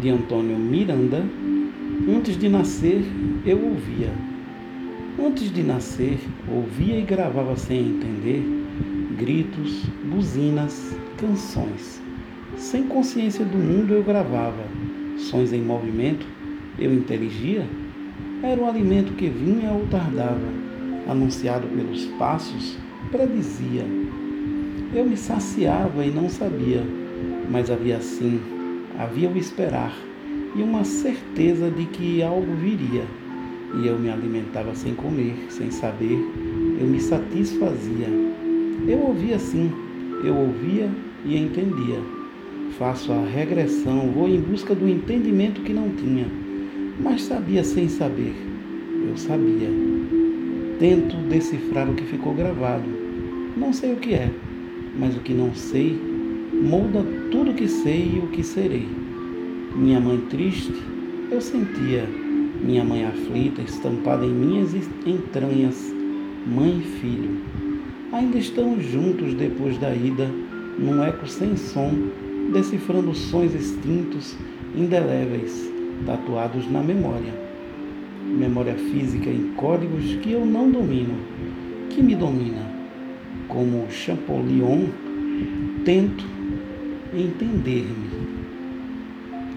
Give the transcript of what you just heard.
de Antônio Miranda. Antes de nascer, eu ouvia. Antes de nascer, ouvia e gravava sem entender gritos, buzinas, canções. Sem consciência do mundo, eu gravava. Sons em movimento, eu inteligia. Era o alimento que vinha ou tardava, anunciado pelos passos, predizia. Eu me saciava e não sabia, mas havia sim, havia o esperar e uma certeza de que algo viria. E eu me alimentava sem comer, sem saber, eu me satisfazia. Eu ouvia sim, eu ouvia e entendia. Faço a regressão, vou em busca do entendimento que não tinha, mas sabia sem saber. Eu sabia. Tento decifrar o que ficou gravado. Não sei o que é, mas o que não sei molda tudo o que sei e o que serei. Minha mãe triste, eu sentia. Minha mãe aflita, estampada em minhas entranhas, mãe e filho. Ainda estamos juntos depois da ida, num eco sem som, decifrando sons extintos, indeléveis, tatuados na memória. Memória física em códigos que eu não domino, que me domina. Como Champollion, tento entender-me.